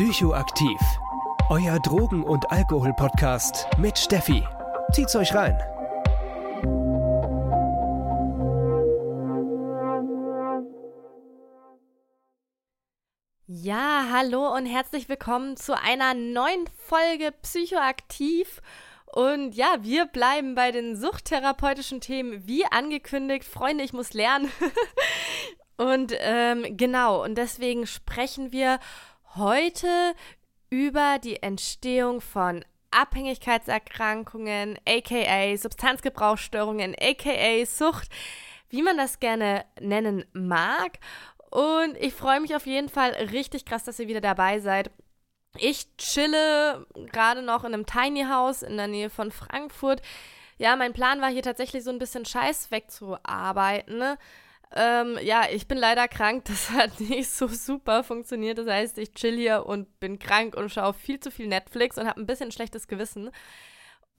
Psychoaktiv. Euer Drogen- und Alkohol-Podcast mit Steffi. Zieht's euch rein. Ja, hallo und herzlich willkommen zu einer neuen Folge Psychoaktiv. Und ja, wir bleiben bei den suchttherapeutischen Themen wie angekündigt. Freunde, ich muss lernen. und ähm, genau, und deswegen sprechen wir heute über die Entstehung von Abhängigkeitserkrankungen, aka Substanzgebrauchsstörungen, aka Sucht, wie man das gerne nennen mag. Und ich freue mich auf jeden Fall richtig krass, dass ihr wieder dabei seid. Ich chille gerade noch in einem Tiny House in der Nähe von Frankfurt. Ja, mein Plan war hier tatsächlich so ein bisschen Scheiß wegzuarbeiten. Ne? Ähm, ja, ich bin leider krank. Das hat nicht so super funktioniert. Das heißt, ich chill hier und bin krank und schaue viel zu viel Netflix und habe ein bisschen schlechtes Gewissen.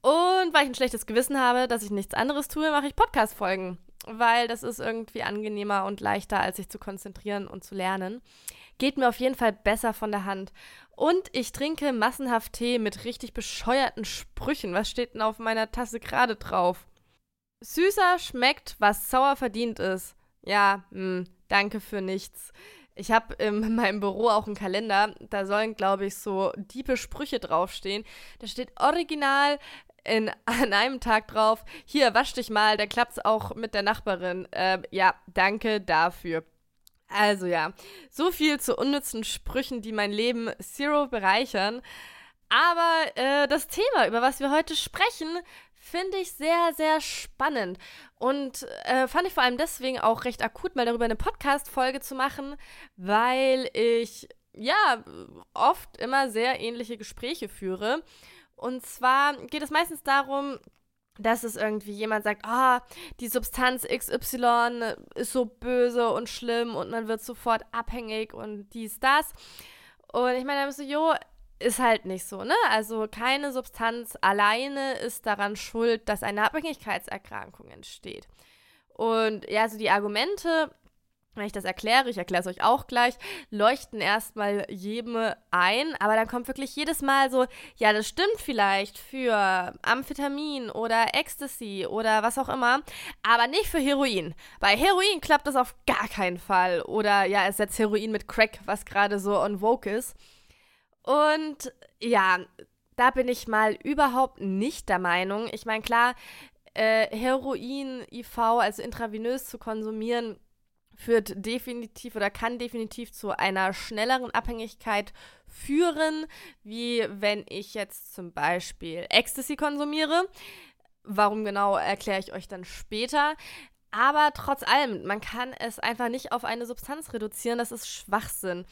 Und weil ich ein schlechtes Gewissen habe, dass ich nichts anderes tue, mache ich Podcast-Folgen. Weil das ist irgendwie angenehmer und leichter, als sich zu konzentrieren und zu lernen. Geht mir auf jeden Fall besser von der Hand. Und ich trinke massenhaft Tee mit richtig bescheuerten Sprüchen. Was steht denn auf meiner Tasse gerade drauf? Süßer schmeckt, was sauer verdient ist. Ja, mh, hm, danke für nichts. Ich habe in meinem Büro auch einen Kalender, da sollen, glaube ich, so diepe Sprüche draufstehen. Da steht original in, an einem Tag drauf, hier, wasch dich mal, da klappt's auch mit der Nachbarin. Äh, ja, danke dafür. Also ja, so viel zu unnützen Sprüchen, die mein Leben zero bereichern. Aber äh, das Thema, über was wir heute sprechen, finde ich sehr, sehr spannend. Und äh, fand ich vor allem deswegen auch recht akut, mal darüber eine Podcast-Folge zu machen, weil ich ja oft immer sehr ähnliche Gespräche führe. Und zwar geht es meistens darum, dass es irgendwie jemand sagt, ah, oh, die Substanz XY ist so böse und schlimm und man wird sofort abhängig und dies, das. Und ich meine, da bist du, jo, ist halt nicht so, ne? Also keine Substanz alleine ist daran schuld, dass eine Abhängigkeitserkrankung entsteht. Und ja, so die Argumente, wenn ich das erkläre, ich erkläre es euch auch gleich, leuchten erstmal jedem ein, aber dann kommt wirklich jedes Mal so, ja, das stimmt vielleicht für Amphetamin oder Ecstasy oder was auch immer, aber nicht für Heroin. Bei Heroin klappt das auf gar keinen Fall. Oder ja, es setzt Heroin mit Crack, was gerade so on vogue ist. Und ja, da bin ich mal überhaupt nicht der Meinung. Ich meine, klar, äh, Heroin, IV, also intravenös zu konsumieren, führt definitiv oder kann definitiv zu einer schnelleren Abhängigkeit führen, wie wenn ich jetzt zum Beispiel Ecstasy konsumiere. Warum genau, erkläre ich euch dann später. Aber trotz allem, man kann es einfach nicht auf eine Substanz reduzieren. Das ist Schwachsinn.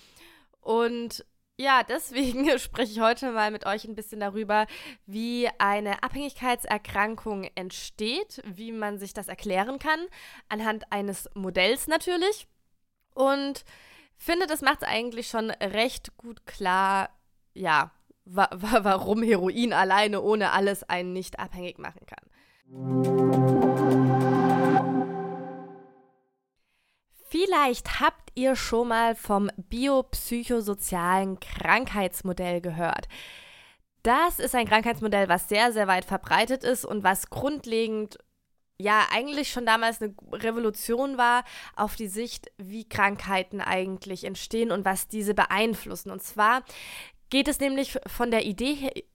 Und ja, deswegen spreche ich heute mal mit euch ein bisschen darüber, wie eine Abhängigkeitserkrankung entsteht, wie man sich das erklären kann, anhand eines Modells natürlich. Und finde, das macht es eigentlich schon recht gut klar, ja, wa warum Heroin alleine ohne alles einen nicht abhängig machen kann. Vielleicht habt ihr schon mal vom biopsychosozialen Krankheitsmodell gehört. Das ist ein Krankheitsmodell, was sehr, sehr weit verbreitet ist und was grundlegend ja eigentlich schon damals eine Revolution war auf die Sicht, wie Krankheiten eigentlich entstehen und was diese beeinflussen. Und zwar geht es nämlich von der Idee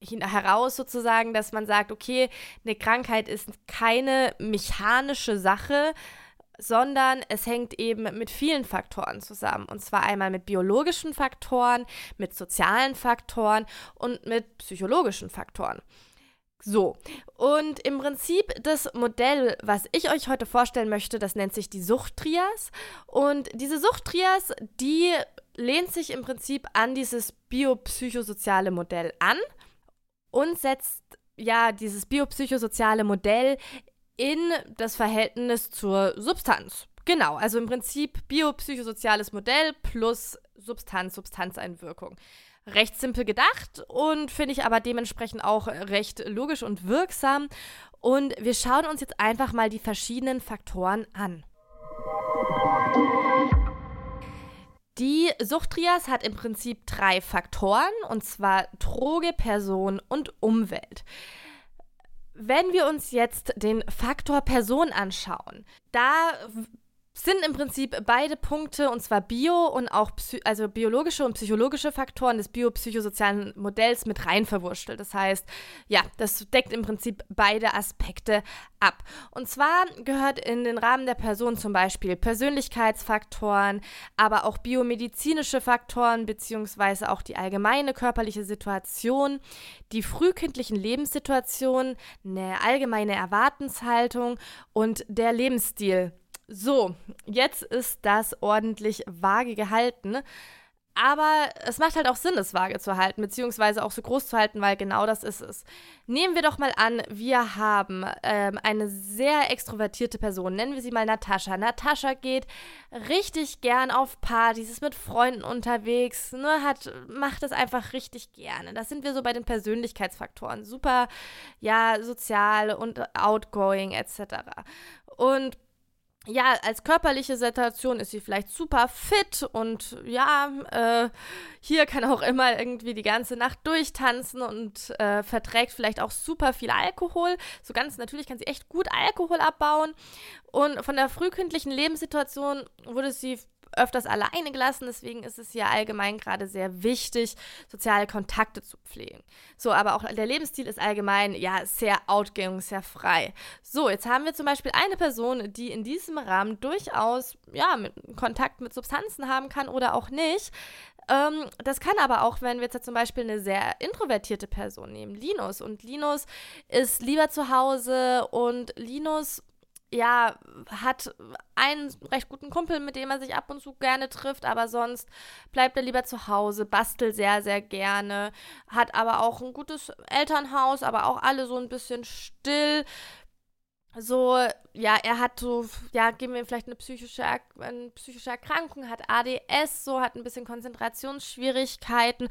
heraus sozusagen, dass man sagt, okay, eine Krankheit ist keine mechanische Sache, sondern es hängt eben mit vielen Faktoren zusammen. Und zwar einmal mit biologischen Faktoren, mit sozialen Faktoren und mit psychologischen Faktoren. So, und im Prinzip das Modell, was ich euch heute vorstellen möchte, das nennt sich die Suchttrias. Und diese Suchttrias, die lehnt sich im Prinzip an dieses biopsychosoziale Modell an und setzt ja dieses biopsychosoziale Modell in das Verhältnis zur Substanz. Genau, also im Prinzip biopsychosoziales Modell plus Substanz, Substanzeinwirkung. Recht simpel gedacht und finde ich aber dementsprechend auch recht logisch und wirksam. Und wir schauen uns jetzt einfach mal die verschiedenen Faktoren an. Die Suchtrias hat im Prinzip drei Faktoren, und zwar Droge, Person und Umwelt. Wenn wir uns jetzt den Faktor Person anschauen, da sind im Prinzip beide Punkte, und zwar Bio und auch also biologische und psychologische Faktoren des biopsychosozialen Modells mit rein verwurschtelt. Das heißt, ja, das deckt im Prinzip beide Aspekte ab. Und zwar gehört in den Rahmen der Person zum Beispiel Persönlichkeitsfaktoren, aber auch biomedizinische Faktoren, beziehungsweise auch die allgemeine körperliche Situation, die frühkindlichen Lebenssituationen, eine allgemeine Erwartenshaltung und der Lebensstil so, jetzt ist das ordentlich vage gehalten. Aber es macht halt auch Sinn, es vage zu halten, beziehungsweise auch so groß zu halten, weil genau das ist es. Nehmen wir doch mal an, wir haben ähm, eine sehr extrovertierte Person, nennen wir sie mal Natascha. Natascha geht richtig gern auf Partys, ist mit Freunden unterwegs, ne, hat, macht es einfach richtig gerne. Das sind wir so bei den Persönlichkeitsfaktoren. Super, ja, sozial und outgoing etc. Und ja, als körperliche Situation ist sie vielleicht super fit und ja, äh, hier kann auch immer irgendwie die ganze Nacht durchtanzen und äh, verträgt vielleicht auch super viel Alkohol. So ganz natürlich kann sie echt gut Alkohol abbauen. Und von der frühkindlichen Lebenssituation wurde sie öfters alleine gelassen. Deswegen ist es ja allgemein gerade sehr wichtig, soziale Kontakte zu pflegen. So, aber auch der Lebensstil ist allgemein ja sehr outgoing, sehr frei. So, jetzt haben wir zum Beispiel eine Person, die in diesem Rahmen durchaus ja mit Kontakt mit Substanzen haben kann oder auch nicht. Ähm, das kann aber auch, wenn wir jetzt zum Beispiel eine sehr introvertierte Person nehmen, Linus. Und Linus ist lieber zu Hause und Linus ja, hat einen recht guten Kumpel, mit dem er sich ab und zu gerne trifft, aber sonst bleibt er lieber zu Hause, bastelt sehr, sehr gerne, hat aber auch ein gutes Elternhaus, aber auch alle so ein bisschen still. So, ja, er hat so, ja, geben wir vielleicht eine psychische, eine psychische Erkrankung, hat ADS, so, hat ein bisschen Konzentrationsschwierigkeiten,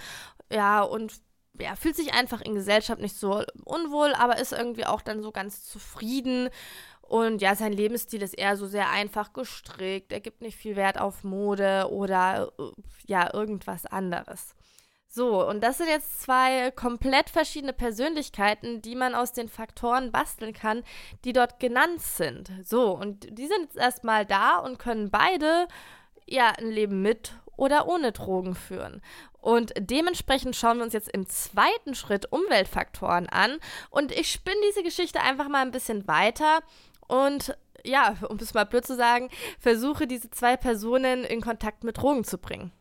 ja, und ja, fühlt sich einfach in Gesellschaft nicht so unwohl, aber ist irgendwie auch dann so ganz zufrieden und ja, sein Lebensstil ist eher so sehr einfach gestrickt. Er gibt nicht viel Wert auf Mode oder äh, ja, irgendwas anderes. So, und das sind jetzt zwei komplett verschiedene Persönlichkeiten, die man aus den Faktoren basteln kann, die dort genannt sind. So, und die sind jetzt erstmal da und können beide ja ein Leben mit oder ohne Drogen führen. Und dementsprechend schauen wir uns jetzt im zweiten Schritt Umweltfaktoren an. Und ich spinne diese Geschichte einfach mal ein bisschen weiter und ja, um es mal blöd zu sagen, versuche diese zwei Personen in Kontakt mit Drogen zu bringen.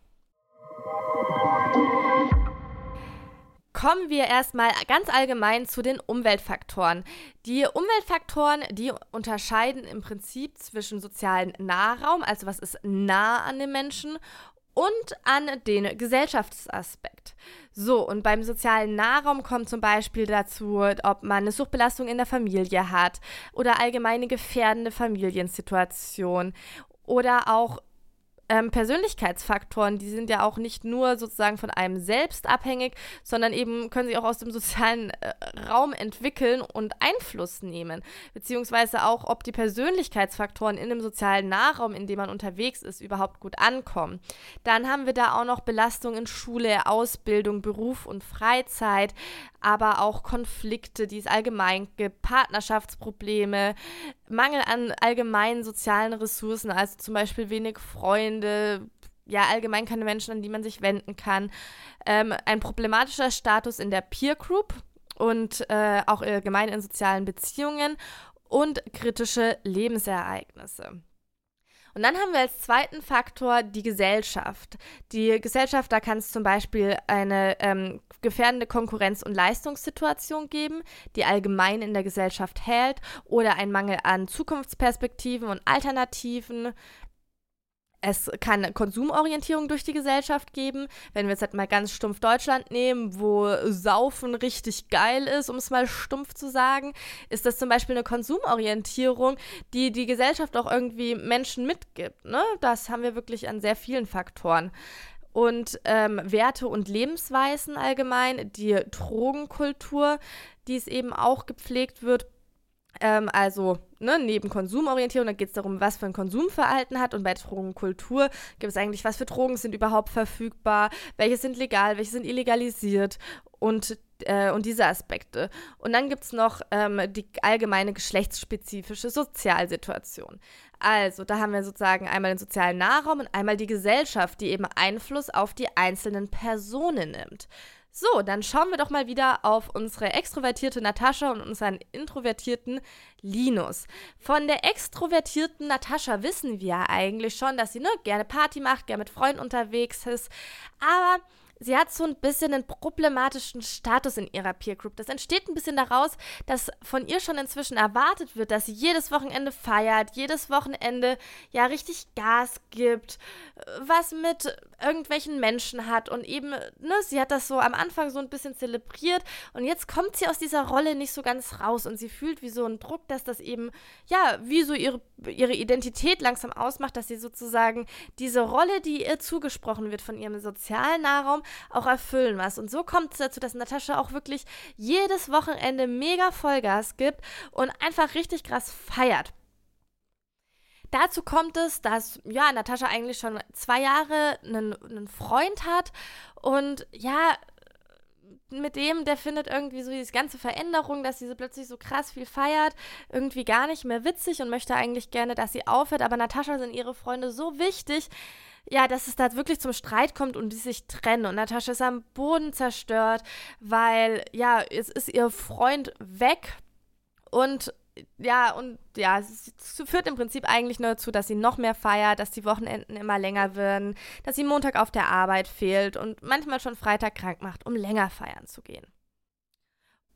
Kommen wir erstmal ganz allgemein zu den Umweltfaktoren. Die Umweltfaktoren, die unterscheiden im Prinzip zwischen sozialen Nahraum, also was ist nah an den Menschen, und an den Gesellschaftsaspekt. So, und beim sozialen Nahraum kommt zum Beispiel dazu, ob man eine Suchtbelastung in der Familie hat oder allgemeine gefährdende Familiensituation oder auch ähm, Persönlichkeitsfaktoren, die sind ja auch nicht nur sozusagen von einem selbst abhängig, sondern eben können sich auch aus dem sozialen äh, Raum entwickeln und Einfluss nehmen. Beziehungsweise auch, ob die Persönlichkeitsfaktoren in dem sozialen Nahraum, in dem man unterwegs ist, überhaupt gut ankommen. Dann haben wir da auch noch Belastungen in Schule, Ausbildung, Beruf und Freizeit, aber auch Konflikte, die es allgemein gibt, Partnerschaftsprobleme, Mangel an allgemeinen sozialen Ressourcen, also zum Beispiel wenig Freunde, ja, allgemein keine Menschen, an die man sich wenden kann. Ähm, ein problematischer Status in der Peer Group und äh, auch allgemein in sozialen Beziehungen und kritische Lebensereignisse. Und dann haben wir als zweiten Faktor die Gesellschaft. Die Gesellschaft, da kann es zum Beispiel eine ähm, gefährdende Konkurrenz- und Leistungssituation geben, die allgemein in der Gesellschaft hält, oder ein Mangel an Zukunftsperspektiven und Alternativen, es kann Konsumorientierung durch die Gesellschaft geben. Wenn wir jetzt halt mal ganz stumpf Deutschland nehmen, wo Saufen richtig geil ist, um es mal stumpf zu sagen, ist das zum Beispiel eine Konsumorientierung, die die Gesellschaft auch irgendwie Menschen mitgibt. Ne? Das haben wir wirklich an sehr vielen Faktoren. Und ähm, Werte und Lebensweisen allgemein, die Drogenkultur, die es eben auch gepflegt wird, ähm, also ne, neben Konsumorientierung, da geht es darum, was für ein Konsumverhalten hat. Und bei Drogenkultur gibt es eigentlich, was für Drogen sind überhaupt verfügbar, welche sind legal, welche sind illegalisiert und, äh, und diese Aspekte. Und dann gibt es noch ähm, die allgemeine geschlechtsspezifische Sozialsituation. Also, da haben wir sozusagen einmal den sozialen Nahraum und einmal die Gesellschaft, die eben Einfluss auf die einzelnen Personen nimmt. So, dann schauen wir doch mal wieder auf unsere extrovertierte Natascha und unseren introvertierten Linus. Von der extrovertierten Natascha wissen wir eigentlich schon, dass sie ne, gerne Party macht, gerne mit Freunden unterwegs ist. Aber sie hat so ein bisschen einen problematischen Status in ihrer Peer Group. Das entsteht ein bisschen daraus, dass von ihr schon inzwischen erwartet wird, dass sie jedes Wochenende feiert, jedes Wochenende ja richtig Gas gibt, was mit irgendwelchen Menschen hat und eben, ne, sie hat das so am Anfang so ein bisschen zelebriert und jetzt kommt sie aus dieser Rolle nicht so ganz raus und sie fühlt wie so ein Druck, dass das eben, ja, wie so ihre, ihre Identität langsam ausmacht, dass sie sozusagen diese Rolle, die ihr zugesprochen wird von ihrem sozialen Nahraum, auch erfüllen muss. Und so kommt es dazu, dass Natascha auch wirklich jedes Wochenende mega Vollgas gibt und einfach richtig krass feiert. Dazu kommt es, dass ja Natascha eigentlich schon zwei Jahre einen, einen Freund hat und ja mit dem, der findet irgendwie so diese ganze Veränderung, dass sie so plötzlich so krass viel feiert, irgendwie gar nicht mehr witzig und möchte eigentlich gerne, dass sie aufhört. Aber Natascha sind ihre Freunde so wichtig, ja, dass es da wirklich zum Streit kommt und die sich trennen. Und Natascha ist am Boden zerstört, weil, ja, es ist ihr Freund weg und ja, und ja, es führt im Prinzip eigentlich nur dazu, dass sie noch mehr feiert, dass die Wochenenden immer länger werden, dass sie Montag auf der Arbeit fehlt und manchmal schon Freitag krank macht, um länger feiern zu gehen.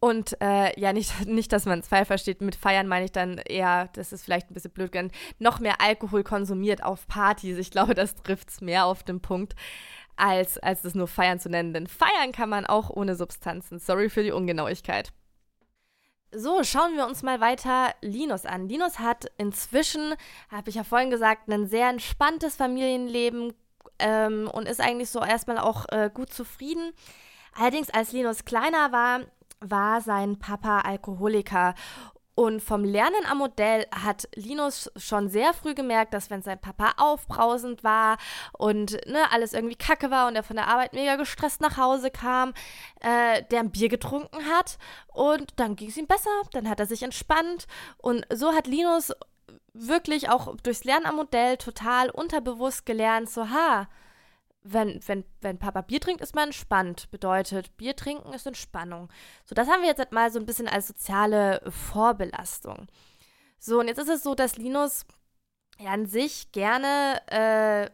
Und äh, ja, nicht, nicht, dass man es falsch versteht. Mit Feiern meine ich dann eher, das ist vielleicht ein bisschen blöd, noch mehr Alkohol konsumiert auf Partys. Ich glaube, das trifft es mehr auf den Punkt, als, als das nur Feiern zu nennen. Denn feiern kann man auch ohne Substanzen. Sorry für die Ungenauigkeit. So, schauen wir uns mal weiter Linus an. Linus hat inzwischen, habe ich ja vorhin gesagt, ein sehr entspanntes Familienleben ähm, und ist eigentlich so erstmal auch äh, gut zufrieden. Allerdings, als Linus kleiner war, war sein Papa Alkoholiker. Und vom Lernen am Modell hat Linus schon sehr früh gemerkt, dass wenn sein Papa aufbrausend war und ne, alles irgendwie kacke war und er von der Arbeit mega gestresst nach Hause kam, äh, der ein Bier getrunken hat und dann ging es ihm besser, dann hat er sich entspannt und so hat Linus wirklich auch durchs Lernen am Modell total unterbewusst gelernt, so ha, wenn, wenn, wenn Papa Bier trinkt, ist man entspannt. Bedeutet, Bier trinken ist Entspannung. So, das haben wir jetzt mal so ein bisschen als soziale Vorbelastung. So, und jetzt ist es so, dass Linus ja an sich gerne äh,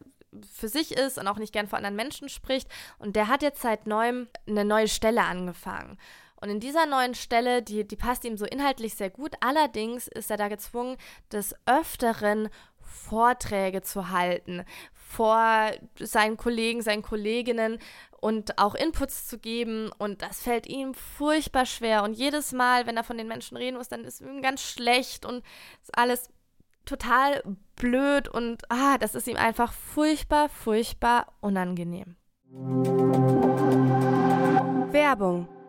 für sich ist und auch nicht gern vor anderen Menschen spricht. Und der hat jetzt seit neuem eine neue Stelle angefangen. Und in dieser neuen Stelle, die, die passt ihm so inhaltlich sehr gut. Allerdings ist er da gezwungen, des Öfteren Vorträge zu halten vor seinen Kollegen, seinen Kolleginnen und auch Inputs zu geben. Und das fällt ihm furchtbar schwer. Und jedes Mal, wenn er von den Menschen reden muss, dann ist ihm ganz schlecht und ist alles total blöd und ah, das ist ihm einfach furchtbar, furchtbar unangenehm. Werbung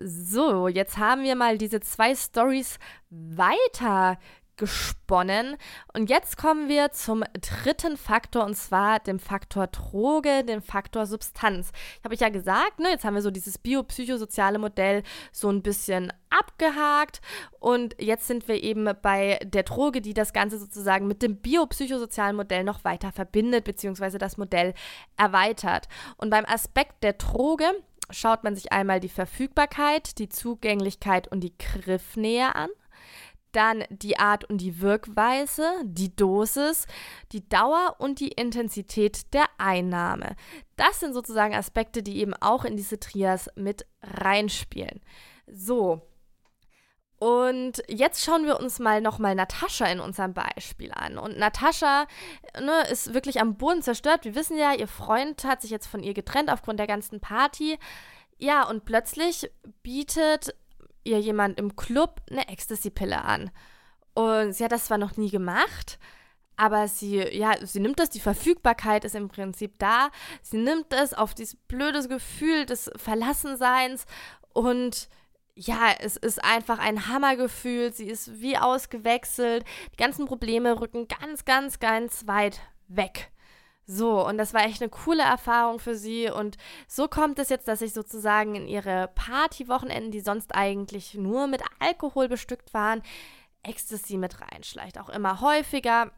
So, jetzt haben wir mal diese zwei Stories weiter gesponnen. Und jetzt kommen wir zum dritten Faktor und zwar dem Faktor Droge, dem Faktor Substanz. Ich habe ich ja gesagt, ne, jetzt haben wir so dieses biopsychosoziale Modell so ein bisschen abgehakt und jetzt sind wir eben bei der Droge, die das Ganze sozusagen mit dem biopsychosozialen Modell noch weiter verbindet, beziehungsweise das Modell erweitert. Und beim Aspekt der Droge schaut man sich einmal die Verfügbarkeit, die Zugänglichkeit und die Griffnähe an dann die Art und die Wirkweise, die Dosis, die Dauer und die Intensität der Einnahme. Das sind sozusagen Aspekte, die eben auch in diese Trias mit reinspielen. So. Und jetzt schauen wir uns mal nochmal Natascha in unserem Beispiel an. Und Natascha ne, ist wirklich am Boden zerstört. Wir wissen ja, ihr Freund hat sich jetzt von ihr getrennt aufgrund der ganzen Party. Ja, und plötzlich bietet ihr jemand im Club eine Ecstasy-Pille an. Und sie hat das zwar noch nie gemacht, aber sie, ja, sie nimmt das, die Verfügbarkeit ist im Prinzip da. Sie nimmt es auf dieses blöde Gefühl des Verlassenseins und ja, es ist einfach ein Hammergefühl. Sie ist wie ausgewechselt. Die ganzen Probleme rücken ganz, ganz, ganz weit weg. So, und das war echt eine coole Erfahrung für sie. Und so kommt es jetzt, dass sich sozusagen in ihre Partywochenenden, die sonst eigentlich nur mit Alkohol bestückt waren, Ecstasy mit reinschleicht. Auch immer häufiger.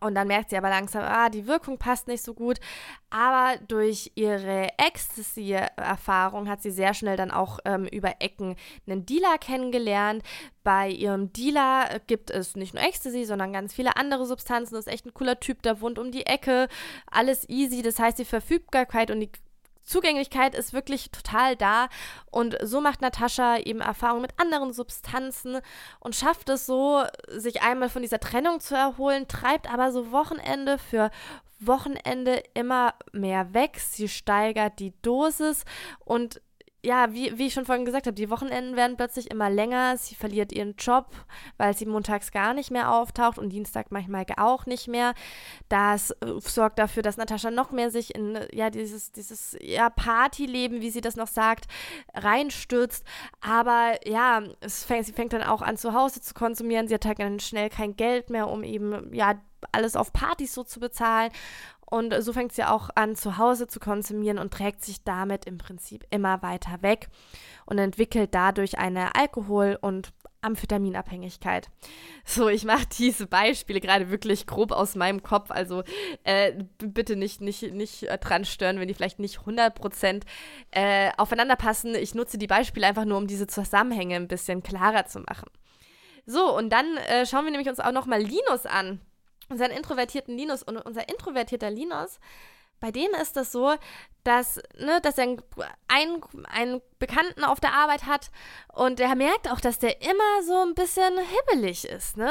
Und dann merkt sie aber langsam, ah, die Wirkung passt nicht so gut. Aber durch ihre Ecstasy-Erfahrung hat sie sehr schnell dann auch ähm, über Ecken einen Dealer kennengelernt. Bei ihrem Dealer gibt es nicht nur Ecstasy, sondern ganz viele andere Substanzen. Das ist echt ein cooler Typ, der wohnt um die Ecke. Alles easy. Das heißt, die Verfügbarkeit und die Zugänglichkeit ist wirklich total da und so macht Natascha eben Erfahrung mit anderen Substanzen und schafft es so, sich einmal von dieser Trennung zu erholen, treibt aber so Wochenende für Wochenende immer mehr weg. Sie steigert die Dosis und ja, wie, wie ich schon vorhin gesagt habe, die Wochenenden werden plötzlich immer länger. Sie verliert ihren Job, weil sie montags gar nicht mehr auftaucht und Dienstag manchmal auch nicht mehr. Das äh, sorgt dafür, dass Natascha noch mehr sich in ja, dieses, dieses ja, Partyleben, wie sie das noch sagt, reinstürzt. Aber ja, es fängt, sie fängt dann auch an, zu Hause zu konsumieren. Sie hat halt dann schnell kein Geld mehr, um eben ja alles auf Partys so zu bezahlen. Und so fängt sie auch an, zu Hause zu konsumieren und trägt sich damit im Prinzip immer weiter weg und entwickelt dadurch eine Alkohol- und Amphetaminabhängigkeit. So, ich mache diese Beispiele gerade wirklich grob aus meinem Kopf, also äh, bitte nicht, nicht, nicht äh, dran stören, wenn die vielleicht nicht 100% äh, aufeinander passen. Ich nutze die Beispiele einfach nur, um diese Zusammenhänge ein bisschen klarer zu machen. So, und dann äh, schauen wir nämlich uns auch nochmal Linus an unseren introvertierten Linus und unser introvertierter Linus, bei dem ist das so, dass, ne, dass er einen, einen Bekannten auf der Arbeit hat und er merkt auch, dass der immer so ein bisschen hibbelig ist, ne,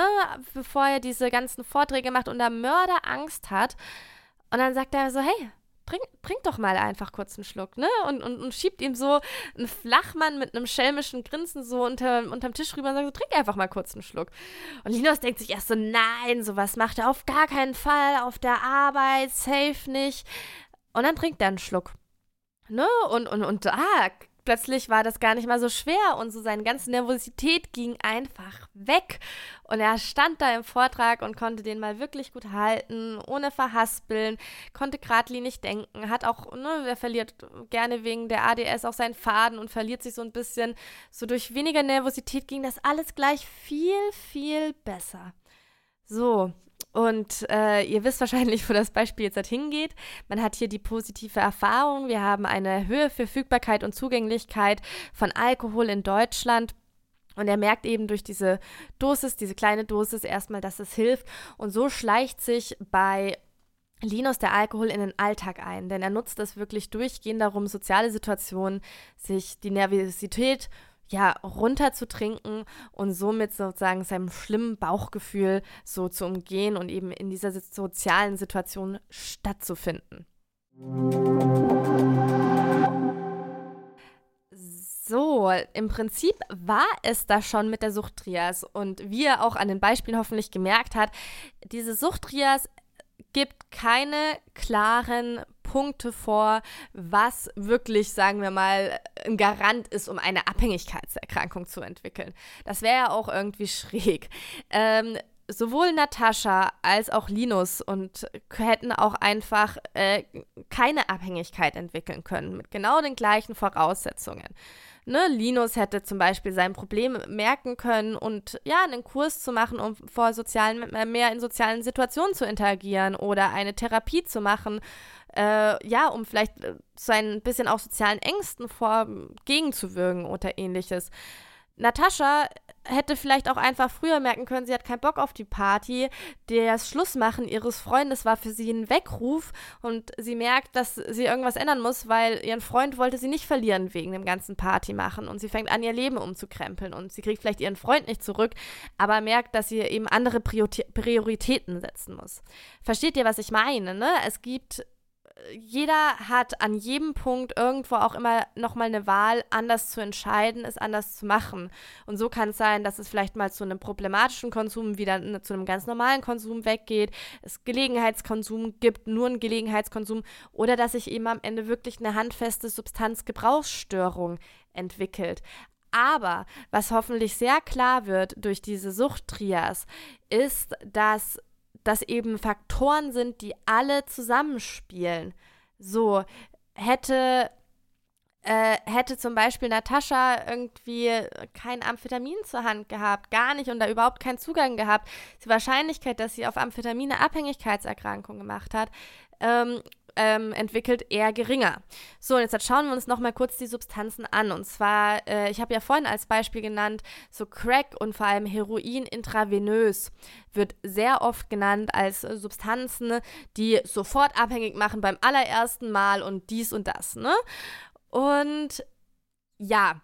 bevor er diese ganzen Vorträge macht und da Mörderangst hat. Und dann sagt er so, hey, trink, trink doch mal einfach kurz einen Schluck, ne? Und, und, und schiebt ihm so einen Flachmann mit einem schelmischen Grinsen so unter, unterm Tisch rüber und sagt so, trink einfach mal kurz einen Schluck. Und Linus denkt sich erst so, nein, sowas macht er auf gar keinen Fall, auf der Arbeit, safe nicht. Und dann trinkt er einen Schluck. Ne? Und, und, und ah, plötzlich war das gar nicht mal so schwer und so seine ganze Nervosität ging einfach weg. Und er stand da im Vortrag und konnte den mal wirklich gut halten, ohne verhaspeln, konnte geradlinig denken, hat auch, ne, er verliert gerne wegen der ADS auch seinen Faden und verliert sich so ein bisschen. So durch weniger Nervosität ging das alles gleich viel, viel besser. So, und äh, ihr wisst wahrscheinlich, wo das Beispiel jetzt halt hingeht. Man hat hier die positive Erfahrung. Wir haben eine Höhe Verfügbarkeit und Zugänglichkeit von Alkohol in Deutschland. Und er merkt eben durch diese Dosis, diese kleine Dosis erstmal, dass es hilft. Und so schleicht sich bei Linus der Alkohol in den Alltag ein, denn er nutzt es wirklich durchgehend darum, soziale Situationen, sich die Nervosität ja, runterzutrinken und somit sozusagen seinem schlimmen Bauchgefühl so zu umgehen und eben in dieser sozialen Situation stattzufinden. So, im Prinzip war es da schon mit der Suchtrias und wie er auch an den Beispielen hoffentlich gemerkt hat, diese Suchtrias gibt keine klaren Punkte vor, was wirklich, sagen wir mal, ein Garant ist, um eine Abhängigkeitserkrankung zu entwickeln. Das wäre ja auch irgendwie schräg. Ähm, sowohl Natascha als auch Linus und hätten auch einfach äh, keine Abhängigkeit entwickeln können, mit genau den gleichen Voraussetzungen. Ne, Linus hätte zum Beispiel sein Problem merken können und ja, einen Kurs zu machen, um vor sozialen, mehr in sozialen Situationen zu interagieren oder eine Therapie zu machen, äh, ja, um vielleicht äh, so ein bisschen auch sozialen Ängsten vor gegenzuwirken oder ähnliches. Natascha hätte vielleicht auch einfach früher merken können, sie hat keinen Bock auf die Party. Das Schlussmachen ihres Freundes war für sie ein Weckruf und sie merkt, dass sie irgendwas ändern muss, weil ihren Freund wollte sie nicht verlieren wegen dem ganzen Party machen und sie fängt an, ihr Leben umzukrempeln und sie kriegt vielleicht ihren Freund nicht zurück, aber merkt, dass sie eben andere Prioritäten setzen muss. Versteht ihr, was ich meine? Ne? Es gibt jeder hat an jedem Punkt irgendwo auch immer nochmal eine Wahl, anders zu entscheiden, es anders zu machen. Und so kann es sein, dass es vielleicht mal zu einem problematischen Konsum wieder zu einem ganz normalen Konsum weggeht, es Gelegenheitskonsum gibt, nur einen Gelegenheitskonsum oder dass sich eben am Ende wirklich eine handfeste Substanzgebrauchsstörung entwickelt. Aber was hoffentlich sehr klar wird durch diese Suchttrias, ist, dass das eben Faktoren sind, die alle zusammenspielen. So, hätte äh, hätte zum Beispiel Natascha irgendwie kein Amphetamin zur Hand gehabt, gar nicht und da überhaupt keinen Zugang gehabt, die Wahrscheinlichkeit, dass sie auf Amphetamine Abhängigkeitserkrankung gemacht hat, ähm, ähm, entwickelt, eher geringer. So, und jetzt schauen wir uns nochmal kurz die Substanzen an. Und zwar, äh, ich habe ja vorhin als Beispiel genannt, so Crack und vor allem Heroin intravenös wird sehr oft genannt als Substanzen, die sofort abhängig machen beim allerersten Mal und dies und das. Ne? Und ja,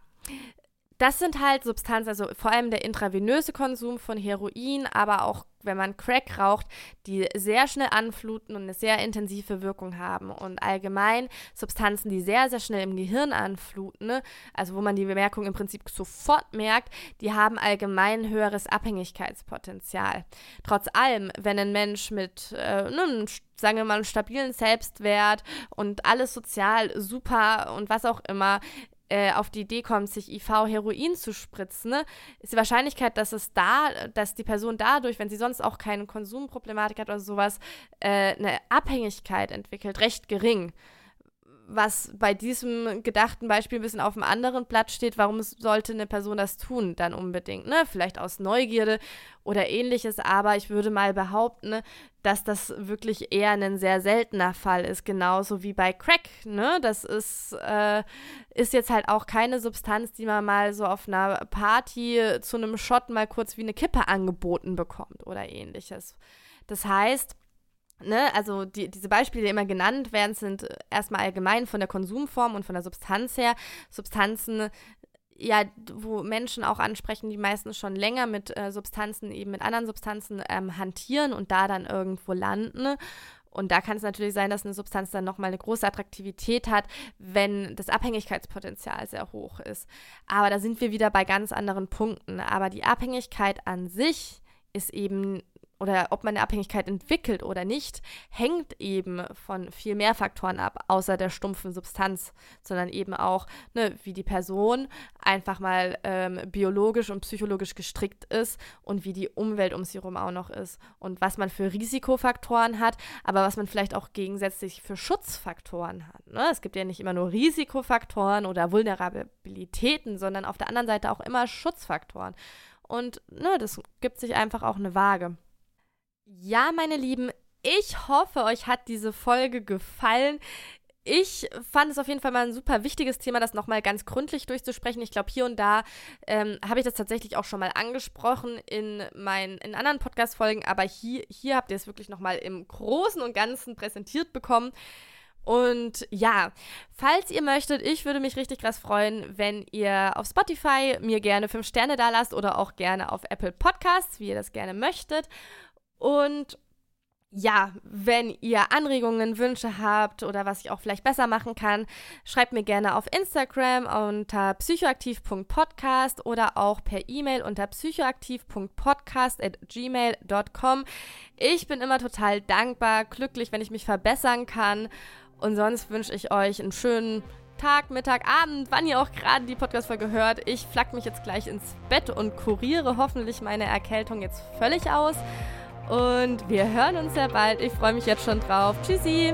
das sind halt Substanzen, also vor allem der intravenöse Konsum von Heroin, aber auch wenn man Crack raucht, die sehr schnell anfluten und eine sehr intensive Wirkung haben. Und allgemein Substanzen, die sehr, sehr schnell im Gehirn anfluten, ne? also wo man die Bemerkung im Prinzip sofort merkt, die haben allgemein höheres Abhängigkeitspotenzial. Trotz allem, wenn ein Mensch mit, äh, nun, sagen wir mal, einen stabilen Selbstwert und alles sozial super und was auch immer auf die Idee kommt, sich IV-Heroin zu spritzen, ne, ist die Wahrscheinlichkeit, dass es da, dass die Person dadurch, wenn sie sonst auch keine Konsumproblematik hat oder sowas, äh, eine Abhängigkeit entwickelt, recht gering was bei diesem gedachten Beispiel ein bisschen auf dem anderen Blatt steht, warum sollte eine Person das tun dann unbedingt, ne? Vielleicht aus Neugierde oder ähnliches, aber ich würde mal behaupten, dass das wirklich eher ein sehr seltener Fall ist, genauso wie bei Crack, ne? Das ist, äh, ist jetzt halt auch keine Substanz, die man mal so auf einer Party zu einem Shot mal kurz wie eine Kippe angeboten bekommt oder ähnliches. Das heißt, Ne, also die, diese Beispiele, die immer genannt werden, sind erstmal allgemein von der Konsumform und von der Substanz her. Substanzen, ja, wo Menschen auch ansprechen, die meistens schon länger mit äh, Substanzen, eben mit anderen Substanzen ähm, hantieren und da dann irgendwo landen. Und da kann es natürlich sein, dass eine Substanz dann nochmal eine große Attraktivität hat, wenn das Abhängigkeitspotenzial sehr hoch ist. Aber da sind wir wieder bei ganz anderen Punkten. Aber die Abhängigkeit an sich ist eben oder ob man eine Abhängigkeit entwickelt oder nicht, hängt eben von viel mehr Faktoren ab, außer der stumpfen Substanz, sondern eben auch, ne, wie die Person einfach mal ähm, biologisch und psychologisch gestrickt ist und wie die Umwelt um sie herum auch noch ist und was man für Risikofaktoren hat, aber was man vielleicht auch gegensätzlich für Schutzfaktoren hat. Ne? Es gibt ja nicht immer nur Risikofaktoren oder Vulnerabilitäten, sondern auf der anderen Seite auch immer Schutzfaktoren. Und ne, das gibt sich einfach auch eine Waage. Ja, meine Lieben, ich hoffe, euch hat diese Folge gefallen. ich fand es auf jeden Fall mal ein super wichtiges Thema, das nochmal ganz gründlich durchzusprechen. Ich glaube, hier und da ähm, habe ich das tatsächlich auch schon mal angesprochen in meinen in anderen Podcast-Folgen, aber hier, hier habt ihr es wirklich nochmal im Großen und Ganzen präsentiert bekommen. Und ja, falls ihr möchtet, ich würde mich richtig krass freuen, wenn ihr auf Spotify mir gerne 5 Sterne da lasst oder auch gerne auf Apple Podcasts, wie ihr das gerne möchtet. Und ja, wenn ihr Anregungen, Wünsche habt oder was ich auch vielleicht besser machen kann, schreibt mir gerne auf Instagram unter psychoaktiv.podcast oder auch per E-Mail unter psychoaktiv.podcast@gmail.com. Ich bin immer total dankbar, glücklich, wenn ich mich verbessern kann und sonst wünsche ich euch einen schönen Tag, Mittag, Abend, wann ihr auch gerade die Podcast-Folge hört. Ich flack mich jetzt gleich ins Bett und kuriere hoffentlich meine Erkältung jetzt völlig aus. Und wir hören uns sehr bald. Ich freue mich jetzt schon drauf. Tschüssi!